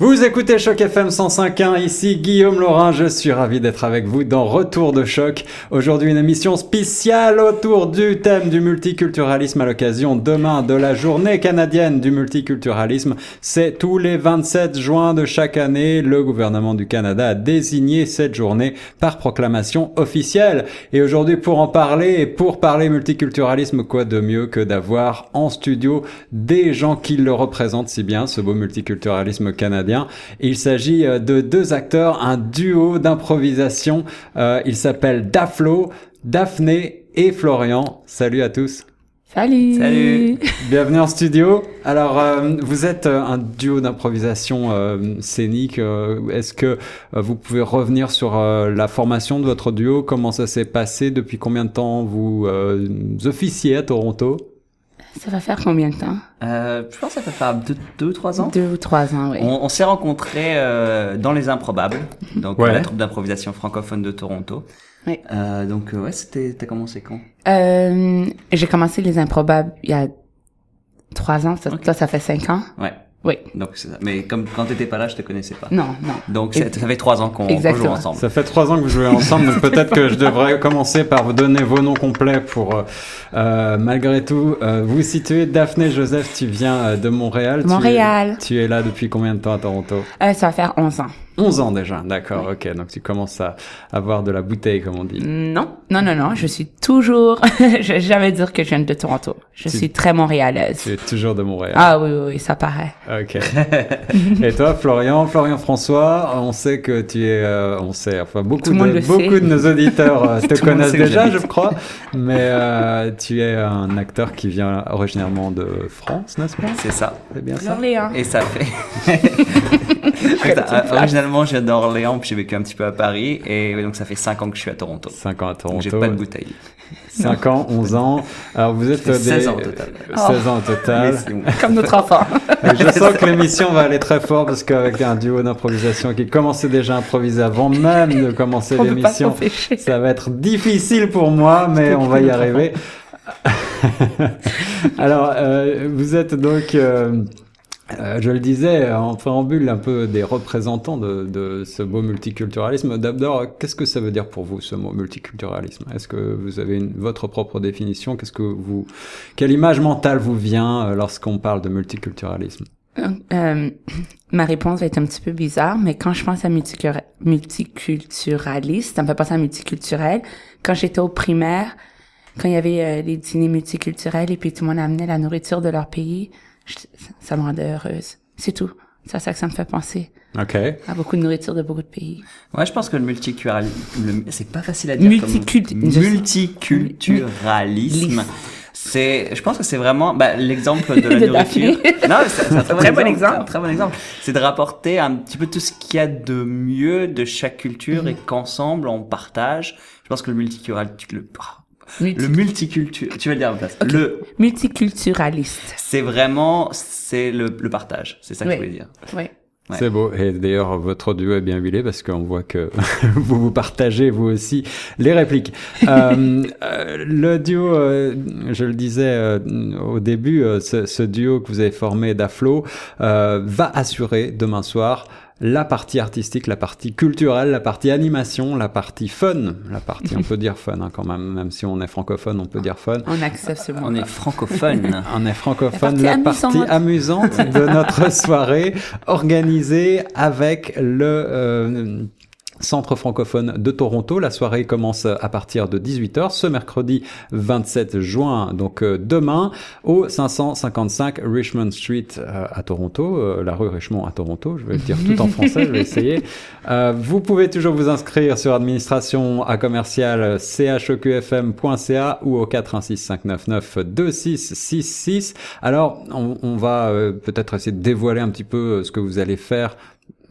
Vous écoutez Choc FM 105.1, ici Guillaume Laurin, je suis ravi d'être avec vous dans Retour de Choc. Aujourd'hui une émission spéciale autour du thème du multiculturalisme à l'occasion demain de la journée canadienne du multiculturalisme. C'est tous les 27 juin de chaque année, le gouvernement du Canada a désigné cette journée par proclamation officielle. Et aujourd'hui pour en parler et pour parler multiculturalisme, quoi de mieux que d'avoir en studio des gens qui le représentent si bien, ce beau multiculturalisme canadien il s'agit euh, de deux acteurs, un duo d'improvisation. Euh, il s'appelle Daflo, Daphné et Florian. Salut à tous. Salut. Salut. Bienvenue en studio. Alors, euh, vous êtes un duo d'improvisation scénique. Est-ce que vous pouvez revenir sur la formation de votre duo? Comment ça s'est passé? Depuis combien de temps vous officiez à Toronto? Ça va faire combien de temps? Euh, Je pense que ça va faire deux, ou trois ans. Deux ou trois ans, oui. On, s'est rencontrés euh, dans Les Improbables, donc la troupe d'improvisation francophone de Toronto. Oui. Euh, donc ouais, c'était. T'as commencé quand? Euh, J'ai commencé Les Improbables il y a trois ans. Ça, ça, ça fait cinq ans? Ouais. Oui. Donc, mais comme quand t'étais pas là, je te connaissais pas. Non, non. Donc, ça, fait trois ans qu'on joue ensemble. Ça fait trois ans que vous jouez ensemble, donc peut-être que je devrais commencer par vous donner vos noms complets pour, euh, euh malgré tout, euh, vous situer. Daphné Joseph, tu viens euh, de Montréal. Montréal. Tu es, tu es, là depuis combien de temps à Toronto? Euh, Ça va faire 11 ans. 11 ans déjà, d'accord, ok. Donc tu commences à avoir de la bouteille, comme on dit. Non, non, non, non. Je suis toujours. je vais jamais dire que je viens de Toronto. Je suis très montréalaise. Tu es toujours de Montréal. Ah oui, oui, ça paraît. Ok. Et toi, Florian, Florian François, on sait que tu es, euh, on sait, enfin beaucoup de beaucoup de nos auditeurs euh, te connaissent déjà, je crois. Mais euh, tu es un acteur qui vient originairement de France, n'est-ce pas? C'est ça. C'est bien ça? Et ça fait. Originalement, je viens d'Orléans, puis j'ai vécu un petit peu à Paris, et donc ça fait 5 ans que je suis à Toronto. 5 ans à Toronto. J'ai pas de bouteille. 5 ans, 11 ans. Alors vous êtes des... 16 ans au total. 16 ans au total. Comme notre enfant. je sens que l'émission va aller très fort parce qu'avec un duo d'improvisation qui commençait déjà à improviser avant même de commencer l'émission, ça va être difficile pour moi, mais on va y arriver. Alors, euh, vous êtes donc... Euh, euh, je le disais en préambule un peu des représentants de, de ce beau multiculturalisme. D'abord, qu'est-ce que ça veut dire pour vous ce mot multiculturalisme? Est-ce que vous avez une, votre propre définition? Qu'est-ce que vous, quelle image mentale vous vient euh, lorsqu'on parle de multiculturalisme? Euh, ma réponse va être un petit peu bizarre, mais quand je pense à multiculturaliste, ça me fait penser à multiculturel. Quand j'étais au primaire, quand il y avait euh, les dîners multiculturels et puis tout le monde amenait la nourriture de leur pays, ça me rendait heureuse. C'est tout. C'est ça que ça me fait penser. OK. À beaucoup de nourriture de beaucoup de pays. Ouais, je pense que le multiculturalisme, c'est pas facile à dire. multiculturalisme. C'est, je pense que c'est vraiment bah, l'exemple de la nourriture. non, c'est un très, bon, exemple. Très bon exemple. C'est de rapporter un petit peu tout ce qu'il y a de mieux de chaque culture et qu'ensemble on partage. Je pense que le multiculturalisme, le multiculture, tu vas le dire en place. Le multiculturaliste. C'est vraiment, c'est le, le, partage. C'est ça que je voulais dire. Oui. Ouais. C'est beau. Et d'ailleurs, votre duo est bien huilé parce qu'on voit que vous vous partagez vous aussi les répliques. euh, euh le duo, euh, je le disais euh, au début, ce, ce, duo que vous avez formé d'Aflo va assurer demain soir la partie artistique, la partie culturelle, la partie animation, la partie fun, la partie, on peut dire fun hein, quand même, même si on est francophone, on peut dire fun. On accepte On est francophone. on est francophone. La partie, amusante. de notre soirée, organisée avec le euh, Centre francophone de Toronto. La soirée commence à partir de 18h ce mercredi 27 juin, donc euh, demain, au 555 Richmond Street euh, à Toronto, euh, la rue Richmond à Toronto. Je vais le dire tout en français, je vais essayer. vous pouvez toujours vous inscrire sur administration à commercial cheqfm.ca ou au 416 2666. Alors, on, on va peut-être essayer de dévoiler un petit peu ce que vous allez faire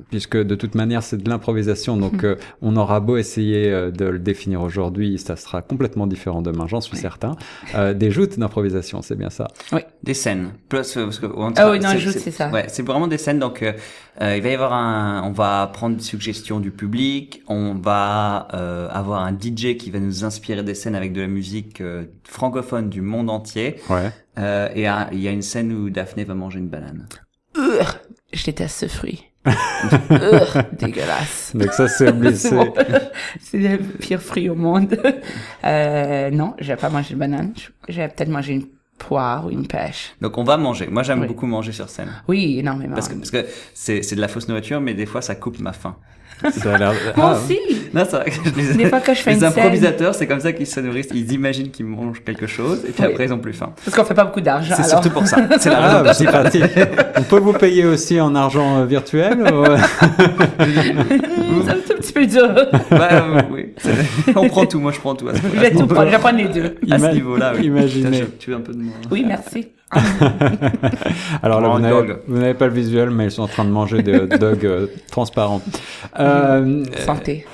puisque de toute manière c'est de l'improvisation, donc euh, on aura beau essayer euh, de le définir aujourd'hui, ça sera complètement différent demain, j'en suis certain. Euh, des joutes d'improvisation, c'est bien ça Oui. Des scènes. Plus, parce que, ah oui, non, joutes, c'est ça. Ouais, c'est vraiment des scènes, donc il va y avoir un, on va prendre des suggestions du public, on va avoir un DJ qui va nous inspirer des scènes avec de la musique francophone du monde entier. Ouais. et il y a une scène où Daphné va manger une banane. je déteste ce fruit. Dégueulasse. Donc ça, c'est obligé. c'est le pire fruit au monde. Euh, non, j'ai pas mangé de banane. J'ai peut-être mangé une poire ou une pêche. Donc on va manger. Moi j'aime beaucoup manger sur scène. Oui, énormément. Parce que parce que c'est c'est de la fausse nourriture, mais des fois ça coupe ma faim. Ça a l'air... Moi ah, aussi. Non, c'est vrai que les, des fois que je fais les improvisateurs, c'est comme ça qu'ils se nourrissent. Ils imaginent qu'ils mangent quelque chose et puis après ils ont plus faim. Parce qu'on fait pas beaucoup d'argent. C'est surtout pour ça. C'est la ah, raison. Ah, pratique. On peut vous payer aussi en argent euh, virtuel. Ou... c'est un tout petit peu dur. euh, oui. On prend tout. Moi, je prends tout. Je vais tout prendre. Je vais prendre les deux. À ce niveau-là, oui. Imaginez. Tu veux un peu de moi. Oui, merci. Alors là, vous n'avez pas le visuel, mais ils sont en train de manger des hot dogs euh, transparents. Euh, Santé.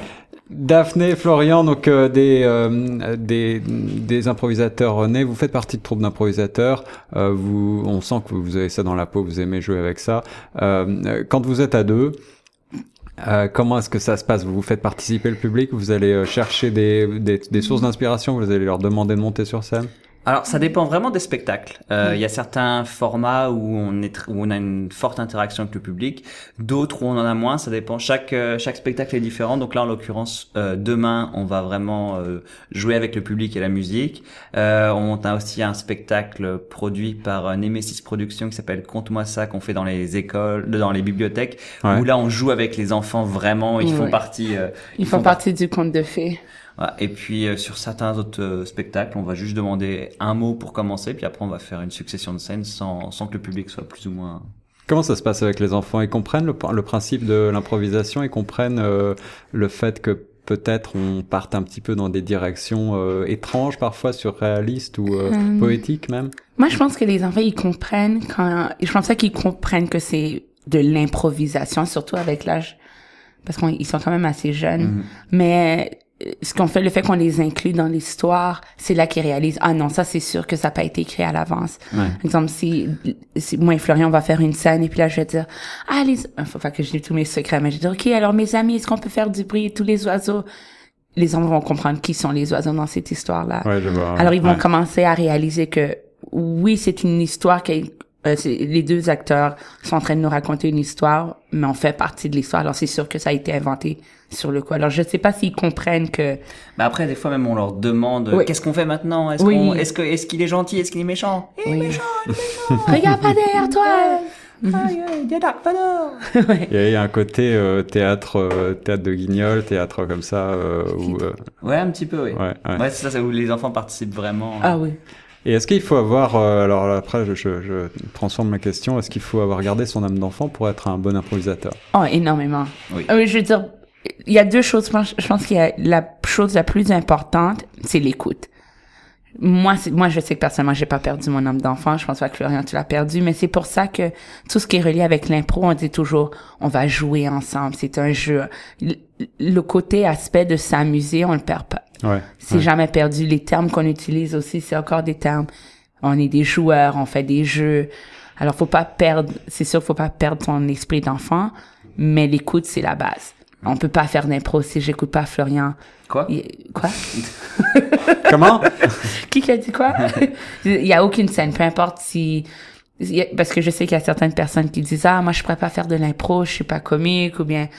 Daphné, Florian, donc euh, des, euh, des, des improvisateurs nés. Vous faites partie de troupe d'improvisateurs. vous, on sent que vous avez ça dans la peau. Vous aimez jouer avec ça. quand vous êtes à deux, comment est-ce que ça se passe? Vous vous faites participer le public? Vous allez chercher des, des, des sources d'inspiration? Vous allez leur demander de monter sur scène? Alors, ça dépend vraiment des spectacles. Euh, il y a certains formats où on est où on a une forte interaction avec le public, d'autres où on en a moins. Ça dépend. Chaque euh, chaque spectacle est différent. Donc là, en l'occurrence, euh, demain, on va vraiment jouer avec le public et la musique. on a aussi un spectacle produit par Nemesis Productions qui s'appelle Conte-moi ça qu'on fait dans les écoles, dans les bibliothèques, où là, on joue avec les enfants vraiment. Ils font partie. ils, font, partie du conte de fées. Et puis euh, sur certains autres euh, spectacles, on va juste demander un mot pour commencer, puis après on va faire une succession de scènes sans, sans que le public soit plus ou moins... Comment ça se passe avec les enfants? Ils comprennent le, le principe de l'improvisation? Ils comprennent euh, le fait que peut-être on parte un petit peu dans des directions étranges, parfois surréalistes ou poétiques même? Moi, je pense que les enfants, ils comprennent quand... Je pense qu'ils comprennent que c'est de l'improvisation, surtout avec l'âge parce qu'ils sont quand même assez jeunes. Mm-hmm. Mais ce qu'on fait, le fait qu'on les inclut dans l'histoire, c'est là qu'ils réalisent, ah non, ça c'est sûr que ça n'a pas été écrit à l'avance. Par exemple, si, si moi et Florian, on va faire une scène, et puis là, je vais dire, ah, les, faut pas que je tous mes secrets, mais je vais dire, ok, alors mes amis, est-ce qu'on peut faire du bruit, tous les oiseaux? Les enfants vont comprendre qui sont les oiseaux dans cette histoire-là. Ouais, je vois, alors ils vont commencer à réaliser que, oui, c'est une histoire qui euh, les deux acteurs sont en train de nous raconter une histoire, mais on fait partie de l'histoire. Alors c'est sûr que ça a été inventé sur le coup. Alors je ne sais pas s'ils comprennent que. Mais après des fois même on leur demande qu'est-ce qu'on fait maintenant? Est-ce qu'on est-ce que est-ce qu'il est gentil? Est-ce qu'il est méchant? Il est méchant, il est méchant. Regarde pas derrière toi. il, y a, un côté euh, théâtre euh, théâtre de guignol, théâtre comme ça euh, où, Ouais, un petit peu oui. Ouais, ouais. c'est ça où les enfants participent vraiment. Ah oui. Et est-ce qu'il faut avoir, euh, alors après je, je, transforme ma question, est-ce qu'il faut avoir gardé son âme d'enfant pour être un bon improvisateur? Oh, énormément. Oui. Euh, je veux dire, il y a deux choses. Je pense qu'il y a la chose la plus importante, c'est l'écoute. Moi, moi, je sais que personnellement, j'ai pas perdu mon âme d'enfant. Je pense pas que Florian, tu l'as perdu, mais c'est pour ça que tout ce qui est relié avec l'impro, on dit toujours, on va jouer ensemble. C'est un jeu. Le, côté aspect de s'amuser, on le perd pas. Ouais, c'est jamais perdu. Les termes qu'on utilise aussi, c'est encore des termes. On est des joueurs, on fait des jeux. Alors, faut pas perdre, c'est sûr, faut pas perdre ton esprit d'enfant, mais l'écoute, c'est la base. On peut pas faire d'impro si j'écoute pas Florian. Quoi? Quoi? Comment? Qui a dit quoi? Il y a aucune scène, peu importe si, parce que je sais qu'il y a certaines personnes qui disent, ah, moi, je pourrais pas faire de l'impro, je suis pas comique, ou bien,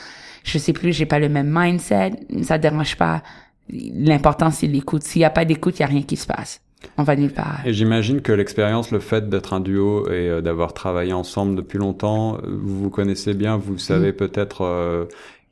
je sais plus, j'ai pas le même mindset. Ça dérange pas? L'important, c'est l'écoute. S'il y a pas d'écoute, il y a rien qui se passe. On va nulle part. Et j'imagine que l'expérience, le fait d'être un duo et euh, d'avoir travaillé ensemble depuis longtemps, vous vous connaissez bien, vous savez mm. peut-être euh,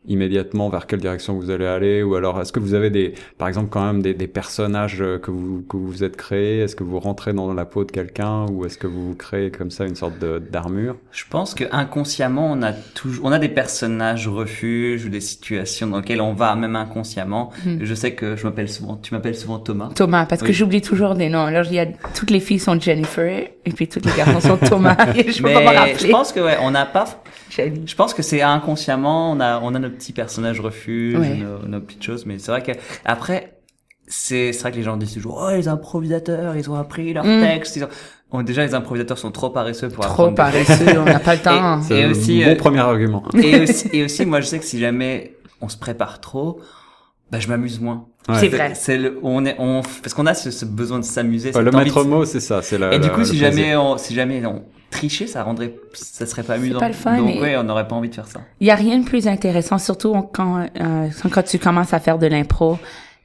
immédiatement vers quelle direction vous allez aller ou alors est-ce que vous avez des par exemple quand même des, des personnages euh, que vous que vous êtes créés? Est-ce que vous rentrez dans la peau de quelqu'un ou est-ce que vous créez comme ça une sorte d'armure? Je pense que inconsciemment on a toujours on a des personnages refuges ou des situations dans lesquelles on va même inconsciemment. Hmm. je sais que je m'appelle souvent tu m'appelles souvent Thomas. Thomas parce que j'oublie toujours des noms. Alors il y a toutes les filles sont Jennifer et puis toutes les garçons sont Thomas et je peux pas je pense que ouais on n'a pas je pense que c'est inconsciemment, on a, on a nos petits personnages refuges, nos, petites choses, mais c'est vrai que après, c'est vrai que les gens disent toujours, oh, les improvisateurs, ils ont appris leur mm. texte, ils ont... déjà, les improvisateurs sont trop paresseux pour trop apprendre. Trop paresseux, on n'a pas le temps. Et, et aussi, bon euh, premier argument. Et aussi, et aussi, moi, je sais que si jamais on se prépare trop, bah je m'amuse moins. C'est vrai. C'est le, on est, on, parce qu'on a ce, besoin de s'amuser. le maître mot, c'est ça, c'est la. Et du coup, si jamais, on, si jamais on trichait, ça rendrait, ça serait pas amusant. Pas le fun. Donc ouais, on n'aurait pas envie de faire ça. Il y a rien de plus intéressant, surtout quand, euh, quand tu commences à faire de l'impro.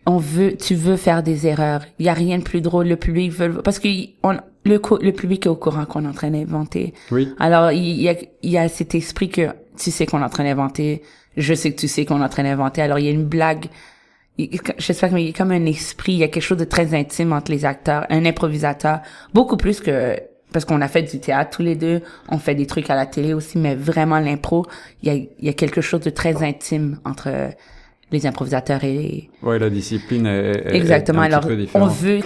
On veut, tu veux faire des erreurs. Il y a rien de plus drôle. Le public veut, parce que on, le, le public est au courant qu'on est en train d'inventer. Oui. Alors il y a, il y a cet esprit que tu sais qu'on est en train d'inventer. Je sais que tu sais qu'on est en train d'inventer. Alors il y a une blague j'espère qu'il y a comme un esprit, il y a quelque chose de très intime entre les acteurs, un improvisateur, beaucoup plus que parce qu'on a fait du théâtre tous les deux, on fait des trucs à la télé aussi, mais vraiment l'impro, il y a, il y a quelque chose de très intime entre les improvisateurs et les... Ouais, la discipline est, exactement. Est un Alors, petit peu différente. on veut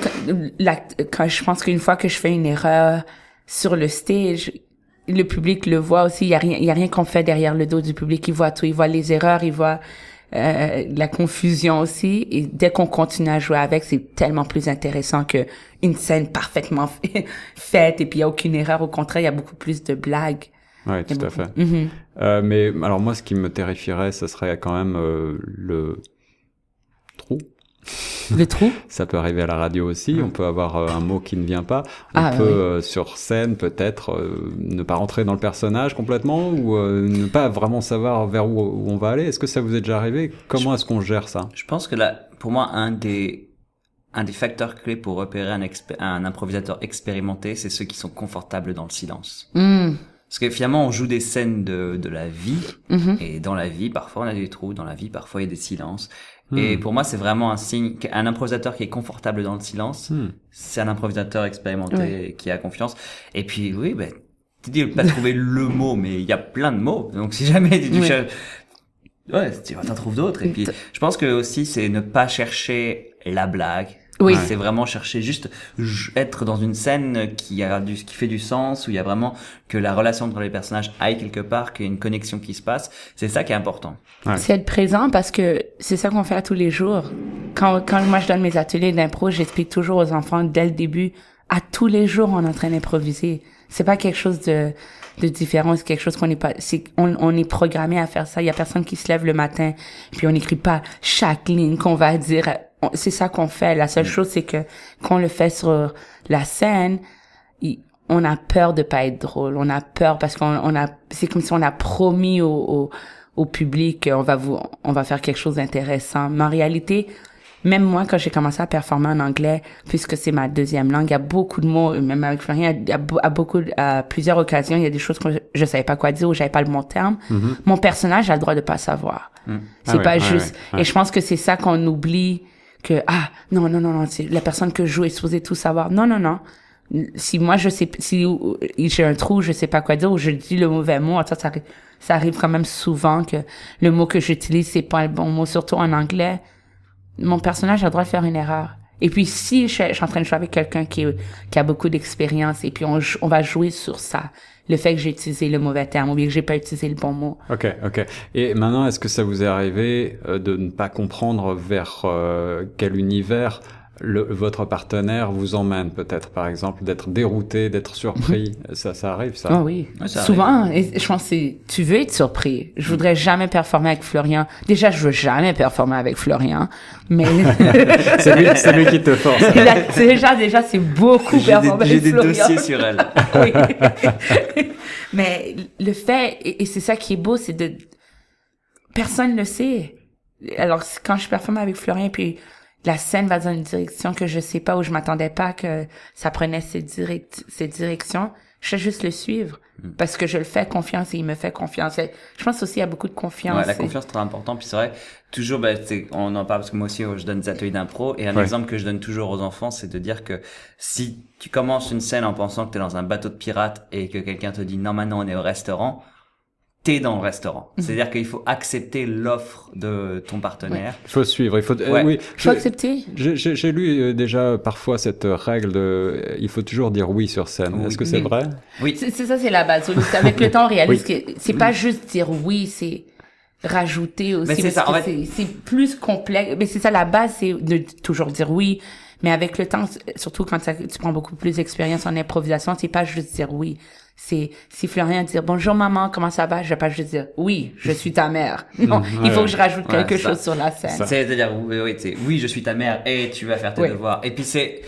la, quand je pense qu'une fois que je fais une erreur sur le stage, le public le voit aussi. Il y a rien, il y a rien qu'on fait derrière le dos du public. Il voit tout. Il voit les erreurs. Il voit euh, la confusion aussi. Et dès qu'on continue à jouer avec, c'est tellement plus intéressant que une scène parfaitement faite et puis il y a aucune erreur. Au contraire, il y a beaucoup plus de blagues. Ouais, tout à fait. Mhm. euh, mais alors moi, ce qui me terrifierait, ce serait quand même euh, le trou. Le trou Ça peut arriver à la radio aussi. On peut avoir euh, un mot qui ne vient pas. On Ah, peut oui. euh, sur scène peut-être euh, ne pas rentrer dans le personnage complètement ou euh, ne pas vraiment savoir vers où, où on va aller. Est-ce que ça vous est déjà arrivé? Comment est-ce qu'on gère ça? Je pense que là, pour moi, un des un des facteurs clés pour repérer un, improvisateur expérimenté, c'est ceux qui sont confortables dans le silence. Mm. Parce que finalement, on joue des scènes de, de la vie, Mhm. et dans la vie, parfois on a des trous, dans la vie, parfois il y a des silences. Hmm. Et pour moi, c'est vraiment un signe qu'un improvisateur qui est confortable dans le silence, Hmm. c'est un improvisateur expérimenté Ouais. qui a confiance. Et puis, oui, ben, tu dis pas trouver le mot, mais il y a plein de mots. Donc, si jamais tu, Ouais. cherches- ouais, tu t'en trouves d'autres. Et puis, je pense que aussi, c'est ne pas chercher la blague. Oui. C'est vraiment chercher juste être dans une scène qui a du, qui fait du sens, où il y a vraiment que la relation entre les personnages aille quelque part, qu'il y ait une connexion qui se passe. C'est ça qui est important. Ouais. C'est être présent parce que c'est ça qu'on fait tous les jours. Quand, quand moi je donne mes ateliers d'impro, j'explique toujours aux enfants dès le début, à tous les jours on est en train d'improviser. C'est pas quelque chose de, de différent, c'est quelque chose qu'on n'est pas, c'est, on, on est programmé à faire ça. Il y a personne qui se lève le matin, puis on n'écrit pas chaque ligne qu'on va dire. C'est ça qu'on fait. La seule chose c'est que quand on le fait sur la scène, on a peur de pas être drôle. On a peur parce qu'on on a, c'est comme si on a promis au, au, au public qu'on va vous, on va faire quelque chose d'intéressant. Mais en réalité, même moi, quand j'ai commencé à performer en anglais, puisque c'est ma deuxième langue, il y a beaucoup de mots, même avec Florian, il y a à beaucoup, à plusieurs occasions, il y a des choses que je, savais pas quoi dire ou j'avais pas le bon terme. Mon personnage a le droit de pas savoir. C'est Ah pas ouais, juste. Et je pense que c'est ça qu'on oublie que, ah, non, non, non, non, c'est la personne que je joue est supposée tout savoir. Non, non, non. Si moi, je sais, si j'ai un trou, je sais pas quoi dire, ou je dis le mauvais mot, ça, ça, ça arrive quand même souvent que le mot que j'utilise, c'est pas le bon mot, surtout en anglais. Mon personnage a le droit de faire une erreur. Et puis, si je, je suis en train de jouer avec quelqu'un qui, qui a beaucoup d'expérience, et puis on, on va jouer sur ça, le fait que j'ai utilisé le mauvais terme, ou bien que j'ai pas utilisé le bon mot. Ok, ok. Et maintenant, est-ce que ça vous est arrivé euh, de ne pas comprendre vers euh, quel univers le, votre partenaire vous emmène peut-être, par exemple, d'être dérouté, d'être surpris Ça, ça arrive, ça Ah oui. Ouais, ça Souvent, et je pense que c'est, tu veux être surpris. Je voudrais jamais performer avec Florian. Déjà, je veux jamais performer avec Florian, mais C'est lui, c'est lui qui te force. Là, c'est déjà, déjà, c'est beaucoup J'ai des, performer j'ai avec des Florian. dossiers sur elle. Oui. Mais le fait, et, et c'est ça qui est beau, c'est de, personne le sait. Alors, quand je performe avec Florian, puis la scène va dans une direction que je sais pas, où je m'attendais pas que ça prenait cette, direct, cette direction, je sais juste le suivre. Parce que je le fais confiance et il me fait confiance. Et Je pense aussi a beaucoup de confiance. Ouais, la Et- confiance c'est très important. Puis c'est vrai, toujours, c'est- on en parle parce que moi aussi, je donne des ateliers d'impro. Et un Ouais. exemple que je donne toujours aux enfants, c'est de dire que si tu commences une scène en pensant que tu es dans un bateau de pirates et que quelqu'un te dit non, maintenant on est au restaurant, t'es dans le restaurant. Mhm. C'est-à-dire qu'il faut accepter l'offre de ton partenaire. Il faut suivre. Il faut. euh, Ouais. oui. Faut je- accepter. J'ai j'ai- j'ai lu euh, déjà parfois cette règle de. Il faut toujours dire oui sur scène. Oui. Est-ce que c'est Oui. vrai? Oui. C'est ça, c'est la base. Avec le temps, on réalise que c'est pas juste dire oui, c'est rajouter aussi. Mais c'est ça, en que fait- c'est- plus complexe. Mais c'est ça, la base, c'est de toujours dire oui. Mais avec le temps, surtout quand tu prends beaucoup plus d'expérience en improvisation, c'est pas juste dire oui. C'est si Florian dire bonjour maman comment ça va? Je vais pas juste dire oui je suis ta mère. Non il faut que je rajoute quelque chose sur la scène. C'est à dire oui, oui, oui je suis ta mère et tu vas faire tes devoirs. Et puis c'est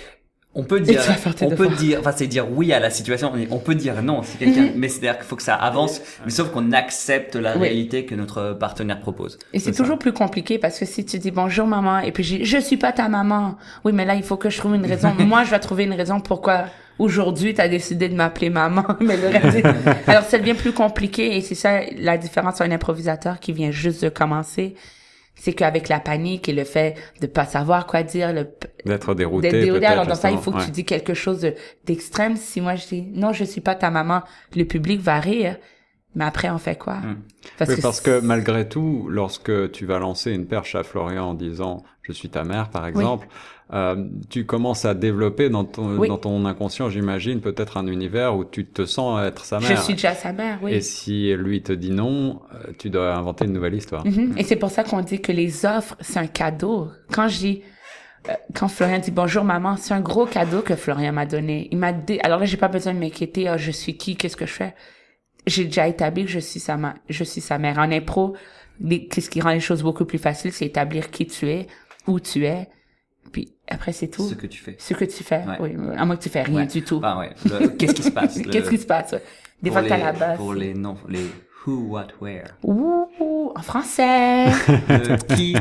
on peut dire, on peut dire, enfin c'est dire oui à la situation. On peut dire non si quelqu'un, mhm. mais c'est-à-dire qu'il faut que ça avance, mais sauf qu'on accepte la réalité que notre partenaire propose. Et c'est toujours plus compliqué parce que si tu dis bonjour maman et puis je, je suis pas ta maman, oui mais là il faut que je trouve une raison. Moi je vais trouver une raison pourquoi aujourd'hui tu as décidé de m'appeler maman. mais le reste, alors ça devient plus compliqué et c'est ça la différence un improvisateur qui vient juste de commencer c'est qu'avec la panique et le fait de pas savoir quoi dire, d'être dérouté, d'être dérouté, alors dans ça, il faut que tu dis quelque chose d'extrême. Si moi je dis non, je suis pas ta maman, le public va rire. Mais après, on fait quoi? Hmm. Parce, oui, que, parce que malgré tout, lorsque tu vas lancer une perche à Florian en disant je suis ta mère, par exemple, euh, tu commences à développer dans ton, dans ton inconscient, j'imagine, peut-être un univers où tu te sens être sa mère. Je suis déjà sa mère, oui. Et si lui te dit non, euh, tu dois inventer une nouvelle histoire. Mm-hmm. Et c'est pour ça qu'on dit que les offres, c'est un cadeau. Quand dis, euh, quand Florian dit bonjour maman, c'est un gros cadeau que Florian m'a donné. Il m'a dit, alors là, j'ai pas besoin de m'inquiéter, oh, je suis qui, qu'est-ce que je fais? J'ai déjà établi que je suis sa, ma je suis sa mère. En impro, qu'est-ce qui rend les choses beaucoup plus faciles, c'est établir qui tu es, où tu es, après, c'est tout. Ce que tu fais. Ce que tu fais, oui. À moins que tu fais rien du tout. Ah ouais. Qu'est-ce qui se passe? Qu'est-ce qui se passe? Des fois, t'as la base. Pour les noms, les who, what, where. Ouh, en français. le qui.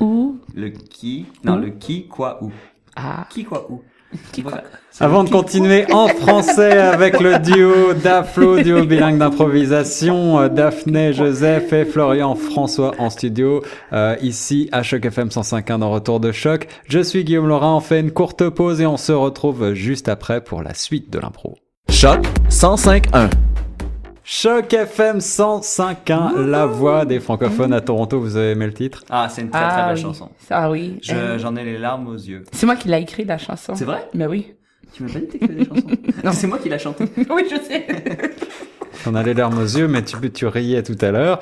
Où. Le qui. Non, le qui, quoi, où. Ah. Qui, quoi, où. Avant de continuer en français avec le duo Daflo, duo bilingue d'improvisation, euh, Daphné, Joseph et Florian François en studio, euh, ici à Choc FM 105.1 dans Retour de Choc. Je suis Guillaume Laurent, on fait une courte pause et on se retrouve juste après pour la suite de l'impro. Choc 105.1 Choc FM 105.1, la voix des francophones à Toronto. Vous avez aimé le titre? Ah, c'est une très très ah belle chanson. Ah oui. J'en ai les larmes aux yeux. C'est moi qui l'ai écrit la chanson. C'est vrai? Mais oui. Tu m'as pas dit que des chansons Non, c'est moi qui l'a chanté. oui, je sais. On a les larmes aux yeux, mais tu, tu riais tout à l'heure.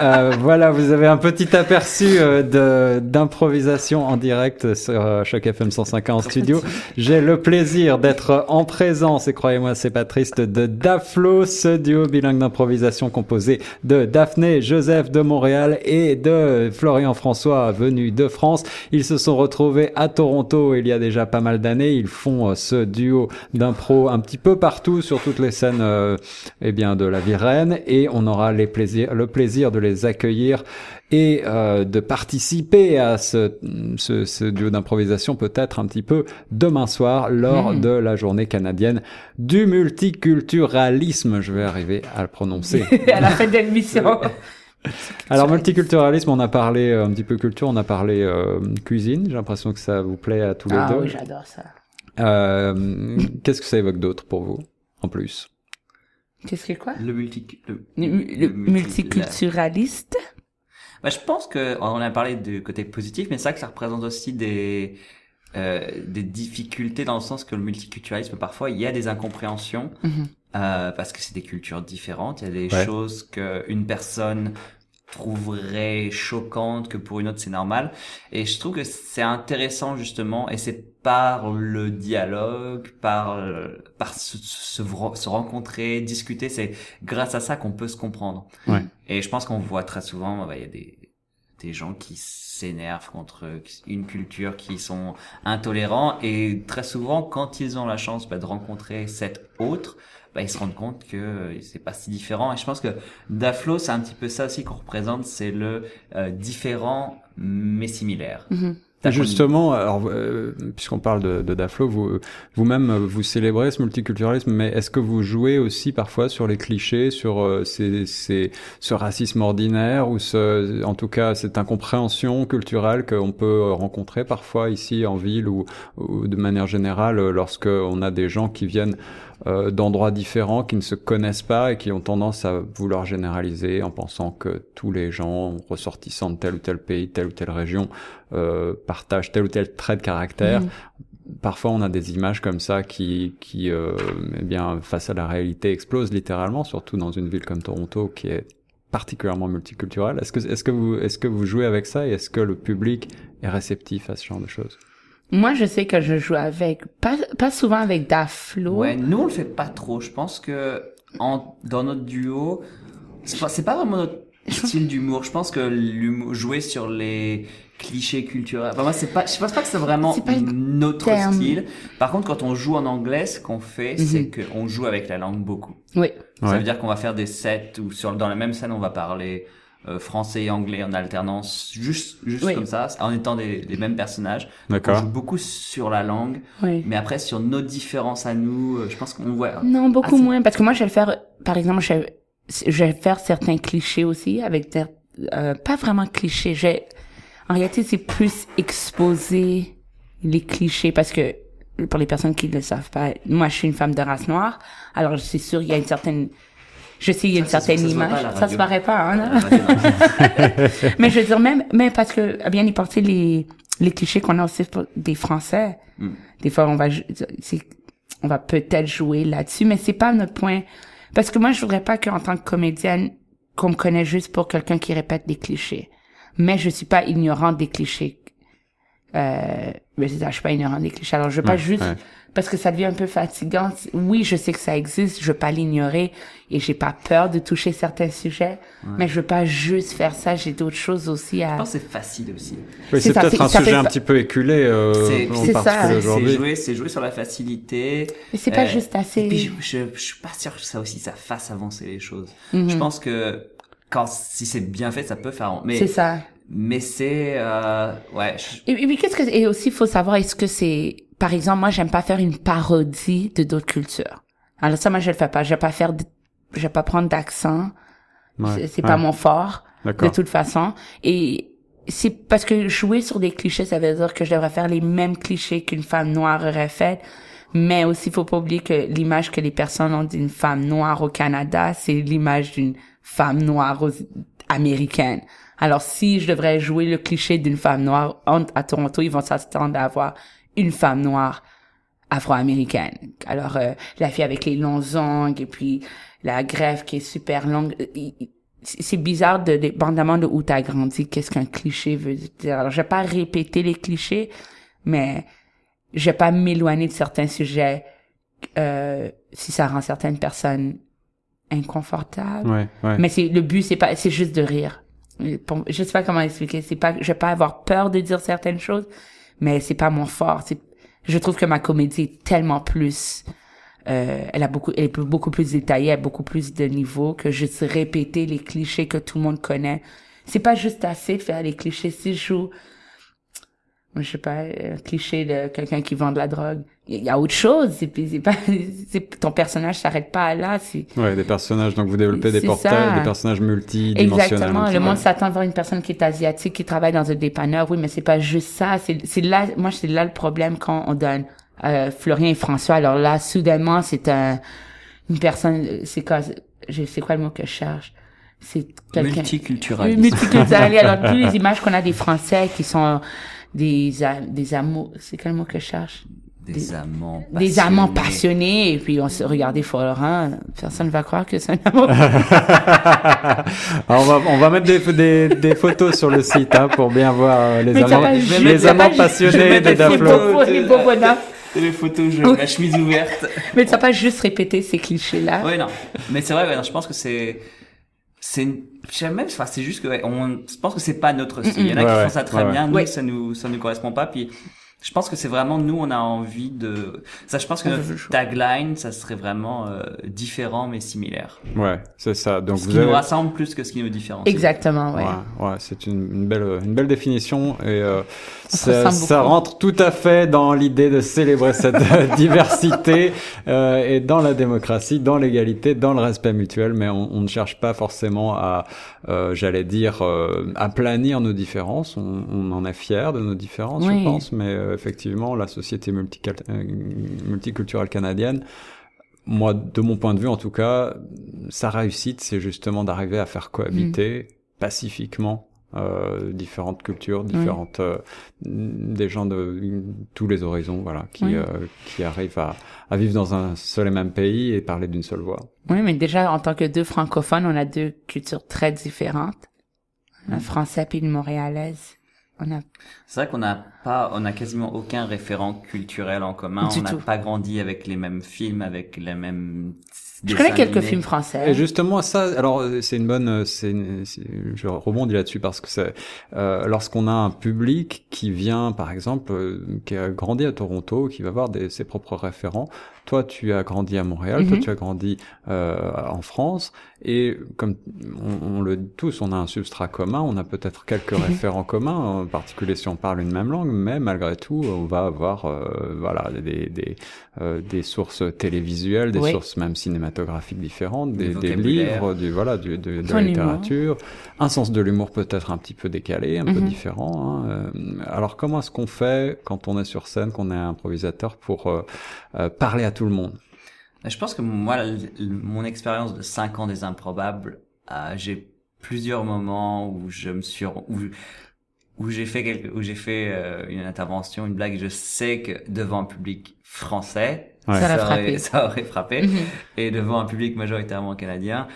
Euh, voilà, vous avez un petit aperçu euh, d'improvisation en direct sur euh, Choc FM 105 en studio. J'ai le plaisir d'être en présence, et croyez-moi, c'est pas triste, de Daflo, ce duo bilingue d'improvisation composé de Daphné Joseph de Montréal et de Florian François venu de France. Ils se sont retrouvés à Toronto il y a déjà pas mal d'années. Ils font euh, ce duo d'impro un petit peu partout sur toutes les scènes, euh, eh bien, de la Virène et on aura les plaisirs, le plaisir de les accueillir et euh, de participer à ce, ce, ce duo d'improvisation peut-être un petit peu demain soir lors hmm. de la journée canadienne du multiculturalisme. Je vais arriver à le prononcer. à la fin de l'émission. Alors multiculturalisme, on a parlé euh, un petit peu culture, on a parlé euh, cuisine. J'ai l'impression que ça vous plaît à tous les ah deux. Ah oui, j'adore ça. Euh, Qu'est-ce que ça évoque d'autre pour vous, en plus? Qu'est-ce que quoi? Le, multi, le, multiculturaliste? Bah, je pense que on a parlé du côté positif, mais c'est ça que ça représente aussi des euh, des difficultés dans le sens que le multiculturalisme parfois il y a des incompréhensions mm-hmm. euh, parce que c'est des cultures différentes. Il y a des choses que une personne trouverait choquante que pour une autre c'est normal et je trouve que c'est intéressant justement et c'est par le dialogue par par se, se, se rencontrer discuter c'est grâce à ça qu'on peut se comprendre ouais. et je pense qu'on voit très souvent bah, il y a des des gens qui s'énervent contre une culture qui sont intolérants et très souvent quand ils ont la chance bah, de rencontrer cette autre bah, ils se rendent compte que euh, c'est pas si différent. Et je pense que Daflo, c'est un petit peu ça aussi qu'on représente, c'est le euh, différent mais similaire. Mm-hmm. Justement, euh, puisqu'on parle de, de Daflo, vous vous-même vous célébrez ce multiculturalisme, mais est-ce que vous jouez aussi parfois sur les clichés, sur euh, ces, ces, ce racisme ordinaire ou ce, en tout cas cette incompréhension culturelle qu'on peut rencontrer parfois ici en ville ou, ou de manière générale lorsque on a des gens qui viennent euh, d'endroits différents qui ne se connaissent pas et qui ont tendance à vouloir généraliser en pensant que tous les gens ressortissants de tel ou tel pays, telle ou telle région euh, partagent tel ou tel trait de caractère. Mhm. Parfois, on a des images comme ça qui, qui euh, eh bien, face à la réalité, explosent littéralement, surtout dans une ville comme Toronto qui est particulièrement multiculturelle. Est-ce que, est-ce que vous, est-ce que vous jouez avec ça et est-ce que le public est réceptif à ce genre de choses? Moi, je sais que je joue avec, pas, pas souvent avec Daflo. Ouais, nous, on le fait pas trop. Je pense que en, dans notre duo, c'est pas, vraiment notre style d'humour. Je pense que l'humour, jouer sur les clichés culturels. Enfin, moi, c'est pas, je pense pas que c'est vraiment notre style. Par contre, quand on joue en anglais, ce qu'on fait, mhm. c'est qu'on joue avec la langue beaucoup. Oui. Ça veut dire qu'on va faire des sets où sur, dans la même scène, on va parler euh, français et anglais en alternance, juste, juste comme ça, en étant des, les mêmes personnages. D'accord. On joue beaucoup sur la langue, oui. mais après sur nos différences à nous, euh, je pense qu'on voit. Non, beaucoup moins, parce que moi je vais le faire, par exemple, je, je vais faire certains clichés aussi avec des, euh, pas vraiment clichés. J'ai, en réalité, c'est plus exposer les clichés parce que pour les personnes qui ne le savent pas, moi je suis une femme de race noire, alors c'est sûr il y a une certaine je sais, il y a une certaine image. Ça se paraît pas, hein, Mais je veux dire, même, même parce que, bien y porter les, les clichés qu'on a aussi pour des Français. Hmm. Des fois, on va, on va peut-être jouer là-dessus, mais c'est pas notre point. Parce que moi, je voudrais pas qu'en tant que comédienne, qu'on me connaisse juste pour quelqu'un qui répète des clichés. Mais je suis pas ignorante des clichés. Euh, mais c'est ça, je suis pas ignorante des clichés. Alors, je veux pas juste parce que ça devient un peu fatigant. Oui, je sais que ça existe, je veux pas l'ignorer et j'ai pas peur de toucher certains sujets, mais je veux pas juste faire ça, j'ai d'autres choses aussi à... Je pense que c'est facile aussi. Oui, c'est peut-être un sujet un petit peu éculé euh, C'est ça. C'est jouer, c'est jouer sur la facilité. Mais c'est pas euh, juste assez... Et puis, je, je, suis pas sûr que ça aussi, ça fasse avancer les choses. Mhm. Je pense que quand, si c'est bien fait, ça peut faire... Mais, c'est ça. Mais c'est... Euh, ouais. Et, puis, qu'est-ce que... Et aussi, il faut savoir, est-ce que c'est par exemple, moi, j'aime pas faire une parodie de d'autres cultures. Alors ça, moi, je le fais pas. Je vais pas faire, je vais pas prendre d'accent. c'est pas mon fort, de toute façon. Et c'est parce que jouer sur des clichés, ça veut dire que je devrais faire les mêmes clichés qu'une femme noire aurait fait. Mais aussi, faut pas oublier que l'image que les personnes ont d'une femme noire au Canada, c'est l'image d'une femme noire américaine. Alors, si je devrais jouer le cliché d'une femme noire à Toronto, ils vont s'attendre à avoir une femme noire afro-américaine. Alors, euh, la fille avec les longs ongles et puis la grève qui est super longue. Euh, c'est bizarre de, dépendamment de où t'as grandi, qu'est-ce qu'un cliché veut dire. Alors, je vais pas répéter les clichés, mais je vais pas m'éloigner de certains sujets euh, si ça rend certaines personnes inconfortables. Ouais, ouais. Mais c'est le but, c'est pas, c'est juste de rire. Je sais pas comment expliquer. C'est pas, je vais pas avoir peur de dire certaines choses, mais c'est pas mon fort. Je trouve que ma comédie est tellement plus, euh, elle a beaucoup, elle est beaucoup plus détaillée, elle a beaucoup plus de niveaux que juste répéter les clichés que tout le monde connaît. C'est pas juste assez de faire les clichés. Si je joue je sais pas, un cliché de quelqu'un qui vend de la drogue. Il y a autre chose. C'est pas, ton personnage s'arrête pas là. Ouais, des personnages. Donc vous développez des portraits, des personnages multidimensionnels. Exactement. Le monde s'attend à voir une personne qui est asiatique, qui travaille dans un dépanneur. Oui, mais c'est pas juste ça. C'est là, moi, c'est là le problème quand on donne euh, Florian et François. Alors là, soudainement, c'est un, une personne. C'est quoi, c'est quoi le mot que je cherche? C'est quelqu'un. Multiculturel. Multiculturel. Alors toutes les images qu'on a des Français qui sont des, des amours, c'est quel mot que je cherche? Des, amants passionnés. Des amants passionnés, et puis on se regardait Florent, personne ne va croire que c'est un amour. on va, on va mettre des, des, des photos sur le site, hein, pour bien voir euh, les amants, les amants passionnés de Daflo. Les photos, je, la chemise ouverte. Mais tu vas pas juste répéter ces clichés-là? Oui, non. Mais c'est vrai, ouais, non, je pense que c'est, c'est je sais même enfin c'est juste que on je pense que c'est pas notre style. Il y en a qui font ça très bien. Nous ça nous ça nous correspond pas. Puis je pense que c'est vraiment nous on a envie de ça je pense que notre tagline ça serait vraiment euh, différent mais similaire. Ouais c'est ça. Donc ce qui nous rassemble plus que ce qui nous différencie. Exactement ouais. Ouais, ouais c'est une, une, belle une belle définition. Et euh, ça, ça rentre tout à fait dans l'idée de célébrer cette diversité euh, et dans la démocratie dans l'égalité dans le respect mutuel. Mais on, on ne cherche pas forcément à euh, j'allais dire euh, aplanir nos différences. On, on, en est fier de nos différences je pense. Mais euh, effectivement, la société euh, multiculturelle canadienne, moi, de mon point de vue en tout cas, sa réussite, c'est justement d'arriver à faire cohabiter mm. pacifiquement euh, différentes cultures, différentes euh, des gens de tous les horizons, voilà, qui qui arrivent à, à, vivre dans un seul et même pays et parler d'une seule voix. Oui, mais déjà en tant que deux francophones, on a deux cultures très différentes, un mm. français puis une montréalaise. on a. C'est vrai qu'on n'a pas, on a quasiment aucun référent culturel en commun. on n'a pas grandi avec les mêmes films, avec les mêmes je connais quelques films français. Et justement, ça, alors euh, c'est une bonne, euh, c'est, je rebondis là-dessus parce que c'est euh, lorsqu'on a un public qui vient, par exemple, euh, qui a grandi à Toronto, qui va voir des, ses propres référents. Toi, tu as grandi à Montréal, toi, mhm. tu as grandi euh, en France, et comme on, on, le dit tous, on a un substrat commun, on a peut-être quelques référents communs, en particulier si on parle une même langue, mais malgré tout, on va avoir voilà des des, des sources télévisuelles, des sources même cinématographiques différentes, des, des livres, du voilà, du, de, de la littérature, un sens de l'humour peut-être un petit peu décalé, un peu mhm. différent. Hein. Euh, alors comment est-ce qu'on fait quand on est sur scène, qu'on est improvisateur pour euh, euh, parler à tout le monde? Je pense que moi, mon expérience de 5 ans des improbables, j'ai plusieurs moments où je me suis où, où j'ai fait quelque, où j'ai fait une intervention, une blague, je sais que devant un public français, ça, ça, aurait, ça, aurait, frappé. Mhm. Et devant un public majoritairement canadien,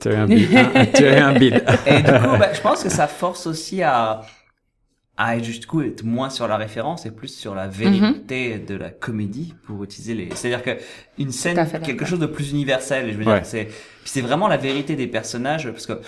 tu as un bide. tu as un bide. Et du coup, bah, je pense que ça force aussi à, à du coup être moins sur la référence et plus sur la vérité mhm. de la comédie pour utiliser les. C'est-à-dire que une scène, quelque chose de plus universel. Je veux dire, c'est c'est vraiment la vérité des personnages parce que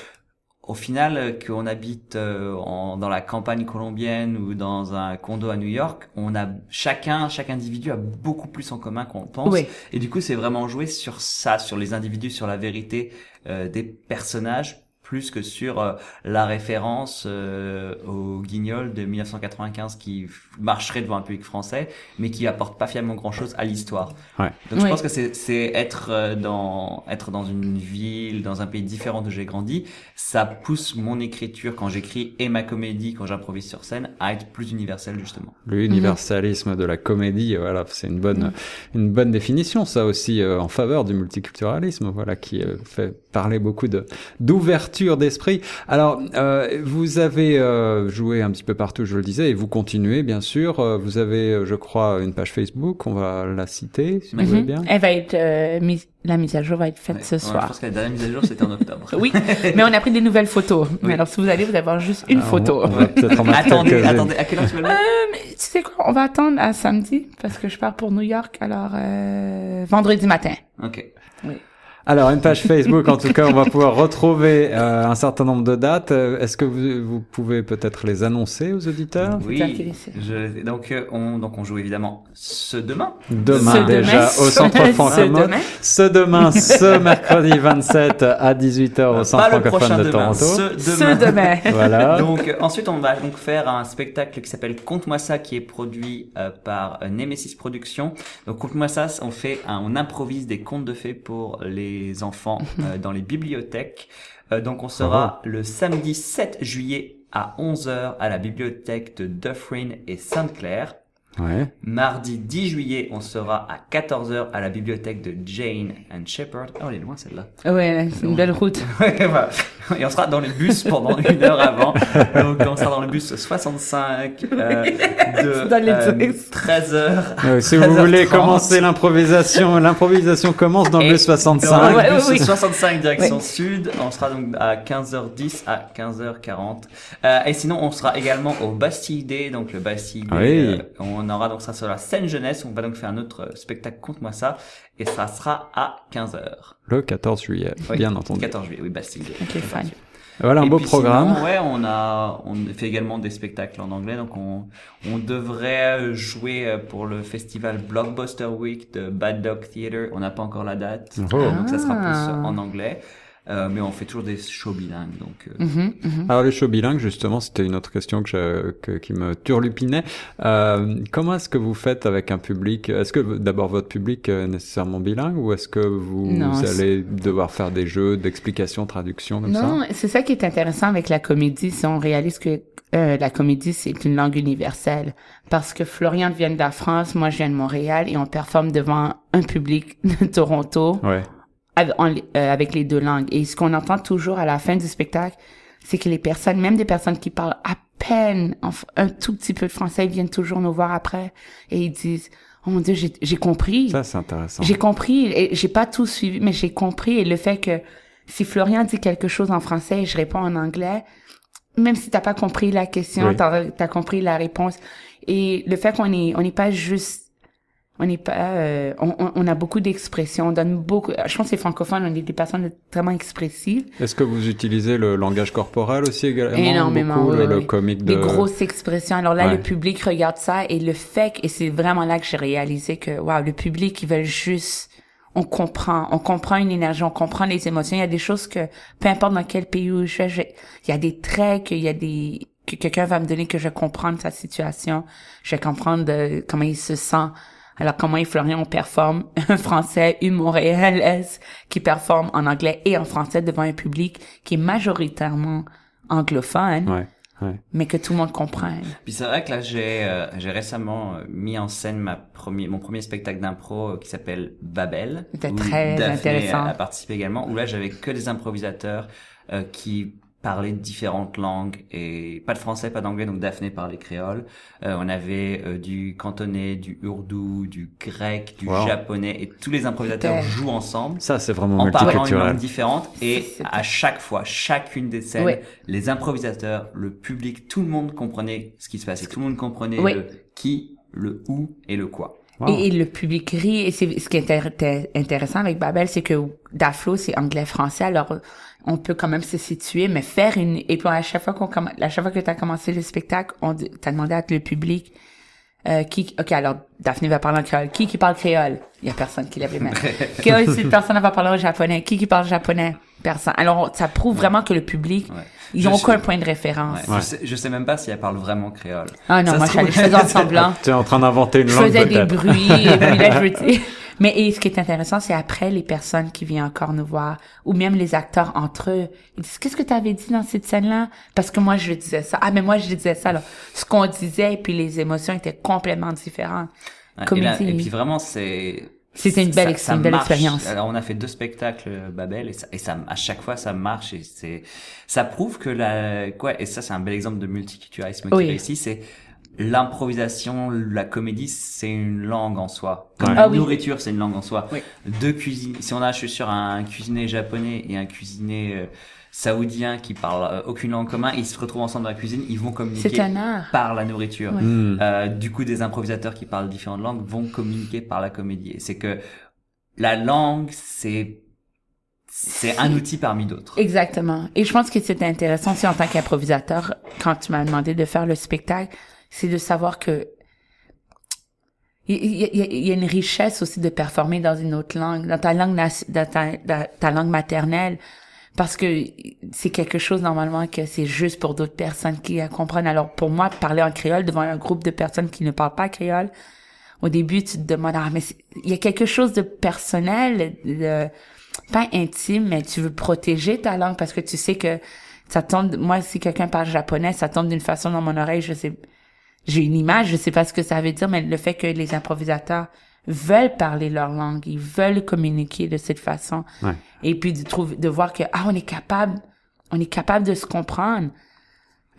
au final, euh, qu'on habite euh, en, dans la campagne colombienne ou dans un condo à New York, on a chacun, chaque individu a beaucoup plus en commun qu'on pense. Et du coup, c'est vraiment joué sur ça, sur les individus, sur la vérité euh, des personnages plus que sur euh, la référence euh, au Guignol de 1995 qui marcherait devant un public français, mais qui apporte pas finalement grand chose à l'histoire. Ouais. Donc je pense que c'est être euh, dans être dans une ville, dans un pays différent d'où j'ai grandi, ça pousse mon écriture quand j'écris et ma comédie quand j'improvise sur scène à être plus universelle justement. L'universalisme de la comédie, voilà, c'est une bonne une bonne définition ça aussi en faveur du multiculturalisme, voilà, qui fait parler beaucoup de d'ouverture d'esprit. Alors, euh, vous avez euh, joué un petit peu partout, je le disais, et vous continuez, bien sûr. Euh, vous avez, je crois, une page Facebook, on va la citer, si vous voulez mhm. bien. Elle va être mise, la mise à jour va être faite ce soir. Je pense que la dernière mise à jour, c'était en octobre. oui, mais on a pris des nouvelles photos. Mais alors, si vous allez, vous allez avoir juste une photo. On, va peut-être en attendez, attendez, à quelle heure tu vas le mettre Tu sais quoi, on va attendre à samedi, parce que je pars pour New York, alors vendredi matin. Ok. Oui. Alors, une page Facebook, en tout cas, on va pouvoir retrouver euh, un certain nombre de dates. Euh, est-ce que vous, vous pouvez peut-être les annoncer aux auditeurs? Oui. Je, donc, euh, on, donc, on joue évidemment ce demain. Demain déjà au Centre francophone. Ce demain, ce mercredi 27 à 18h au Centre francophone de Toronto. Ce demain. voilà. Donc, ensuite, on va donc faire un spectacle qui s'appelle Conte-moi ça, qui est produit par Nemesis Productions. Donc, Conte-moi ça, on fait, on improvise des contes de fées pour les enfants euh, dans les bibliothèques. Euh, donc on sera le samedi 7 juillet à 11h à la bibliothèque de Dufferin et Sainte-Claire. Ouais. Mardi 10 juillet, on sera à 14h à la bibliothèque de Jane and Shepherd. Oh, elle est loin celle-là. Ouais, c'est une belle route. Et on sera dans le bus pendant une heure avant. Donc on sera dans le bus 65 euh, de 13h. Euh, si vous voulez commencer l'improvisation, l'improvisation commence dans le bus 65. Dans le bus 65 direction sud. On sera donc à 15h10 à 15h40. Euh, et sinon, on sera également au Bastille Day, donc le Bastille Day. Oui. Euh, on aura donc ça sur la scène jeunesse. On va donc faire un autre spectacle, conte-moi ça. Et ça sera à 15h. Le 14 juillet, bien entendu. 14 juillet, oui, Bastille. Ok, fine. Voilà un beau programme. Sinon, ouais, on a, on fait également des spectacles en anglais, donc on, on devrait jouer pour le festival Blockbuster Week de Bad Dog Theater. On n'a pas encore la date, oh. donc ça sera plus ah. en anglais. Euh, mais on fait toujours des shows bilingues. Donc, euh... Mhm, mhm. Alors les shows bilingues, justement, c'était une autre question que, je, que qui me turlupinait. Euh, comment est-ce que vous faites avec un public? Est-ce que d'abord votre public est nécessairement bilingue ou est-ce que vous, allez devoir faire des jeux d'explication, traduction comme non, ça? Non, c'est ça qui est intéressant avec la comédie. Si on réalise que euh, la comédie, c'est une langue universelle. Parce que Florian vient de la France, moi je viens de Montréal et on performe devant un public de Toronto. Ouais. Euh, avec les deux langues. Et ce qu'on entend toujours à la fin du spectacle, c'est que les personnes, même des personnes qui parlent à peine un tout petit peu de français, viennent toujours nous voir après et ils disent Oh mon Dieu, j'ai compris. Ça, c'est intéressant. J'ai compris et j'ai pas tout suivi, mais j'ai compris. Et le fait que si Florian dit quelque chose en français et je réponds en anglais, même si t'as pas compris la question, tu t'as as compris la réponse. Et le fait qu'on est, on n'est pas juste on n'est pas euh, on, on, a beaucoup d'expressions on donne beaucoup je pense que les francophones on est des personnes vraiment expressives. Est-ce que vous utilisez le langage corporel aussi également? Énormément beaucoup, le, comique de... des grosses expressions. Alors là le public regarde ça et le fait et c'est vraiment là que j'ai réalisé que waouh le public ils veulent juste on comprend, on comprend une énergie, on comprend les émotions. Il y a des choses que, peu importe dans quel pays où je vais, il y a des traits, qu'il y a des, que quelqu'un va me donner que je comprends sa situation, je vais comprendre de, comment il se sent. Alors comment Florian performe? Un français, une montréalaise qui performe en anglais et en français devant un public qui est majoritairement anglophone. Ouais mais que tout le monde comprenne. Puis c'est vrai que là j'ai euh, j'ai récemment euh, mis en scène ma premier mon premier spectacle d'impro euh, qui s'appelle Babel. C'était très intéressant. A, participé également où là j'avais que des improvisateurs qui parler différentes langues et pas de français, pas d'anglais, donc Daphné parlait créole. Euh, on avait euh, du cantonais, du ourdou, du grec, du japonais et tous les improvisateurs jouent ensemble. Ça, c'est vraiment en parlant une langue différente et à chaque fois, chacune des scènes, les improvisateurs, le public, tout le monde comprenait ce qui se passait. Tout le monde comprenait le qui, le où et le quoi. Et, le public rit. Et c'est ce qui est intéressant avec Babel, c'est que Daflo, c'est anglais-français. Alors, on peut quand même se situer, mais faire une... Et puis, à chaque fois qu'on à chaque fois que tu as commencé le spectacle, on t'a demandé à le public euh, qui... OK, alors, Daphné va parler en créole. Qui qui parle créole? Il y a personne qui lève les mains. si personne va parler en japonais. Qui qui parle japonais? Personne. Alors, ça prouve vraiment que le public... Ils n'ont aucun point de référence. Je, sais, je sais même pas si elle parle vraiment créole. Ah non, moi, je faisais en semblant. tu es en train d'inventer une langue. Je faisais des bruits, et puis là, je Mais et ce qui est intéressant, c'est après les personnes qui viennent encore nous voir, ou même les acteurs entre eux, ils disent qu'est-ce que tu avais dit dans cette scène-là? Parce que moi je disais ça. Ah mais moi je disais ça. Là. Ce qu'on disait et puis les émotions étaient complètement différentes. et, et puis vraiment c'est c'était une belle, une belle expérience. Alors on a fait deux spectacles euh, Babel et ça, et ça, à chaque fois ça marche et c'est, ça prouve que la, quoi, et ça c'est un bel exemple de multiculturalisme qui réussit, c'est l'improvisation, la comédie, c'est une langue en soi. Comme la ah nourriture, c'est une langue en soi. Deux cuisines. Si on a, je suis sur un cuisinier japonais et un cuisinier euh, saoudien qui parlent euh, aucune langue commune, ils se retrouvent ensemble dans la cuisine, ils vont communiquer par la nourriture. Hmm. Euh, du coup, des improvisateurs qui parlent différentes langues vont communiquer par la comédie. Et c'est que la langue, c'est c'est un outil parmi d'autres. Exactement. Et je pense que c'était intéressant aussi en tant qu'improvisateur, quand tu m'as demandé de faire le spectacle, c'est de savoir que il y, a, une richesse aussi de performer dans une autre langue, dans ta langue, dans ta, ta langue maternelle, parce que c'est quelque chose normalement que c'est juste pour d'autres personnes qui comprennent. Alors pour moi, parler en créole devant un groupe de personnes qui ne parlent pas créole, au début tu te demandes ah mais il y a quelque chose de personnel, de, pas intime, mais tu veux protéger ta langue parce que tu sais que ça tombe. Moi, si quelqu'un parle japonais, ça tombe d'une façon dans mon oreille, je sais j'ai une image, je sais pas ce que ça veut dire, mais le fait que les improvisateurs veulent parler leur langue, ils veulent communiquer de cette façon. Ouais. Et puis de trouver, de voir que, ah, on est capable, on est capable de se comprendre.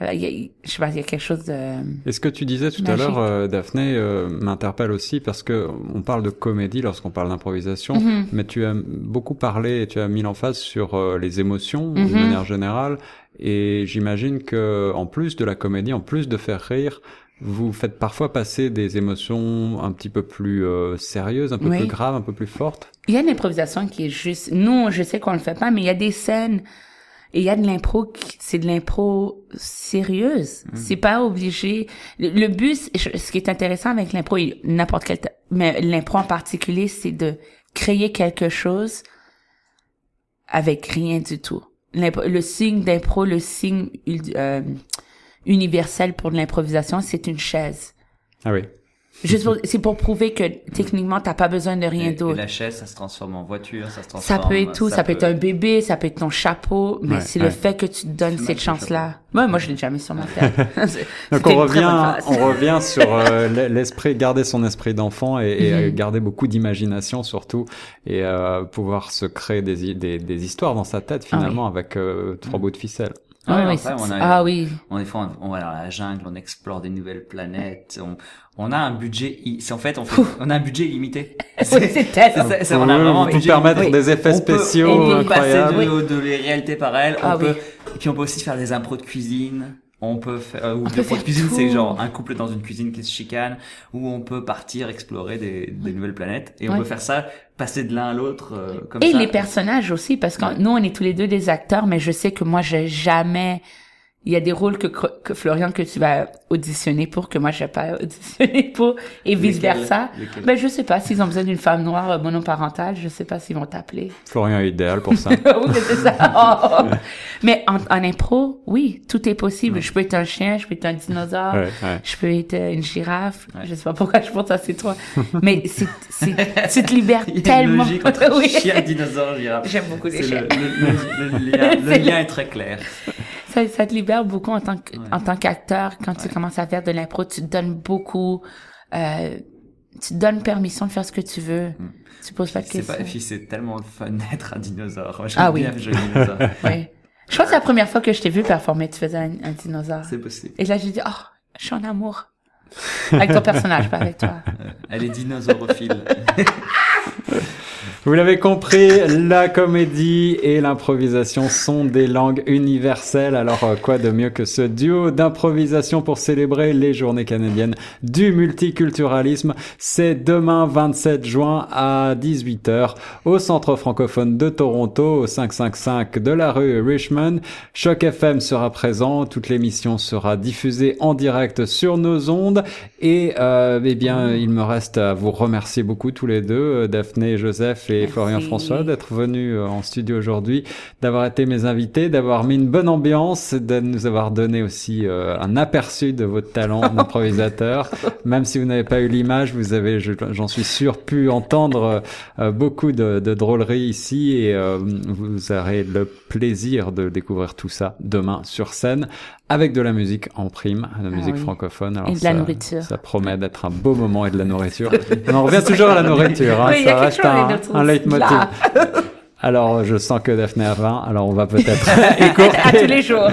Euh, il y a, je sais pas, il y a quelque chose de. Et ce que tu disais tout à l'heure, euh, Daphné, euh, m'interpelle aussi parce que on parle de comédie lorsqu'on parle d'improvisation, mm-hmm. mais tu as beaucoup parlé et tu as mis l'emphase sur les émotions de mm-hmm. manière générale. Et j'imagine que en plus de la comédie, en plus de faire rire, vous faites parfois passer des émotions un petit peu plus euh, sérieuses, un peu plus graves, un peu plus fortes? Il y a une improvisation qui est juste. Nous, je sais qu'on le fait pas, mais il y a des scènes et il y a de l'impro, c'est de l'impro sérieuse. Mm. C'est pas obligé. Le, but, ce qui est intéressant avec l'impro, n'importe quel, mais l'impro en particulier, c'est de créer quelque chose avec rien du tout. Le signe d'impro, le signe euh, universel pour l'improvisation, c'est une chaise. Ah oui. Juste c'est pour prouver que techniquement t'as pas besoin de rien d'autre. La chaise, ça se transforme en voiture, ça se transforme. Ça peut être tout, ça, peut, être un bébé, ça peut être ton chapeau, mais c'est le fait que tu te donnes cette chance-là. Moi, moi, je l'ai jamais sur ma tête. Donc on revient, on revient sur euh, l'esprit, garder son esprit d'enfant et, mm-hmm. garder beaucoup d'imagination surtout et euh, pouvoir se créer des, des, des, histoires dans sa tête finalement avec euh, trois mm. bouts de ficelle. Ah, oui, on a, ah oui. On, des fois, on, va dans la jungle, on explore des nouvelles planètes. On, on a un budget, c'est en fait, on, fait, on a un budget illimité. c'est tellement. on a vraiment permettre des effets spéciaux on peut incroyables. passer de, de les réalités parallèles. On ah peut, et puis on peut aussi faire des impros de cuisine. On peut faire, euh, ou on peut faire cuisine, c'est genre un couple dans une cuisine qui se chicane, ou on peut partir explorer des, des nouvelles planètes, et on peut faire ça, passer de l'un à l'autre euh, comme et ça. Et les personnages aussi, parce que nous on est tous les deux des acteurs, mais je sais que moi j'ai jamais il y a des rôles que, que Florian que tu vas auditionner pour que moi je vais pas auditionner pour et vice versa. Ben je sais pas s'ils ont besoin d'une femme noire euh, monoparentale, je sais pas s'ils vont t'appeler. Florian est idéal pour ça. oui, c'est ça. Mais en, en, impro, oui, tout est possible. Je peux être un chien, je peux être un dinosaure, je peux être une girafe. Je sais pas pourquoi je pense à ces trois. Mais c'est c'est tu te libères tellement. Une oui. chien, dinosaure, girafe. J'aime beaucoup les chiens. Le, le, lien, le lien est très clair ça, te libère beaucoup en tant que, en tant qu'acteur quand tu commences à faire de l'impro. Tu te donnes beaucoup, euh, tu te donnes permission de faire ce que tu veux. Mm. Tu poses pas de questions. Pas, puis c'est tellement le fun d'être un dinosaure. ah oui. oui. Je crois que c'est la première fois que je t'ai vu performer, tu faisais un, un dinosaure. C'est possible. Et là, j'ai dit, oh, je suis en amour. Avec ton personnage, pas avec toi. Elle est dinosaurophile. Vous l'avez compris, la comédie et l'improvisation sont des langues universelles. Alors euh, quoi de mieux que ce duo d'improvisation pour célébrer les journées canadiennes du multiculturalisme? C'est demain 27 juin à 18h au Centre francophone de Toronto, au 555 de la rue Richmond. Choc FM sera présent, toute l'émission sera diffusée en direct sur nos ondes. Et euh, eh bien, il me reste à vous remercier beaucoup tous les deux, euh, Daphné et Joseph Florian François, d'être venus euh, en studio aujourd'hui, d'avoir été mes invités, d'avoir mis une bonne ambiance, de nous avoir donné aussi euh, un aperçu de votre talent d'improvisateur. Même si vous n'avez pas eu l'image, vous avez, j'en suis sûr, pu entendre beaucoup de, de drôleries ici et vous aurez le plaisir de découvrir tout ça demain sur scène avec de la musique en prime, de la ah musique francophone. Alors et de la nourriture. Ça promet d'être un beau moment et de la nourriture. On revient toujours à la nourriture, hein, ça reste un, un leitmotiv. Alors, je sens que Daphné a faim, alors on va peut-être écourter. à tous les jours.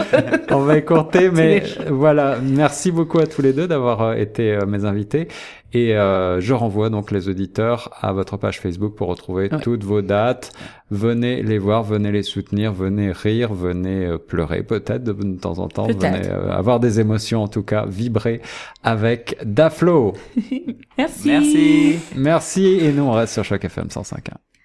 on va écourter, mais voilà. Merci beaucoup à tous les deux d'avoir euh, été euh, mes invités. Et euh, je renvoie donc les auditeurs à votre page Facebook pour retrouver toutes vos dates. Venez les voir, venez les soutenir, venez rire, venez pleurer peut-être de, temps en temps, venez avoir des émotions en tout cas, vibrer avec Daflo. Merci. Merci. Merci et nous on reste sur Choc FM 105.1.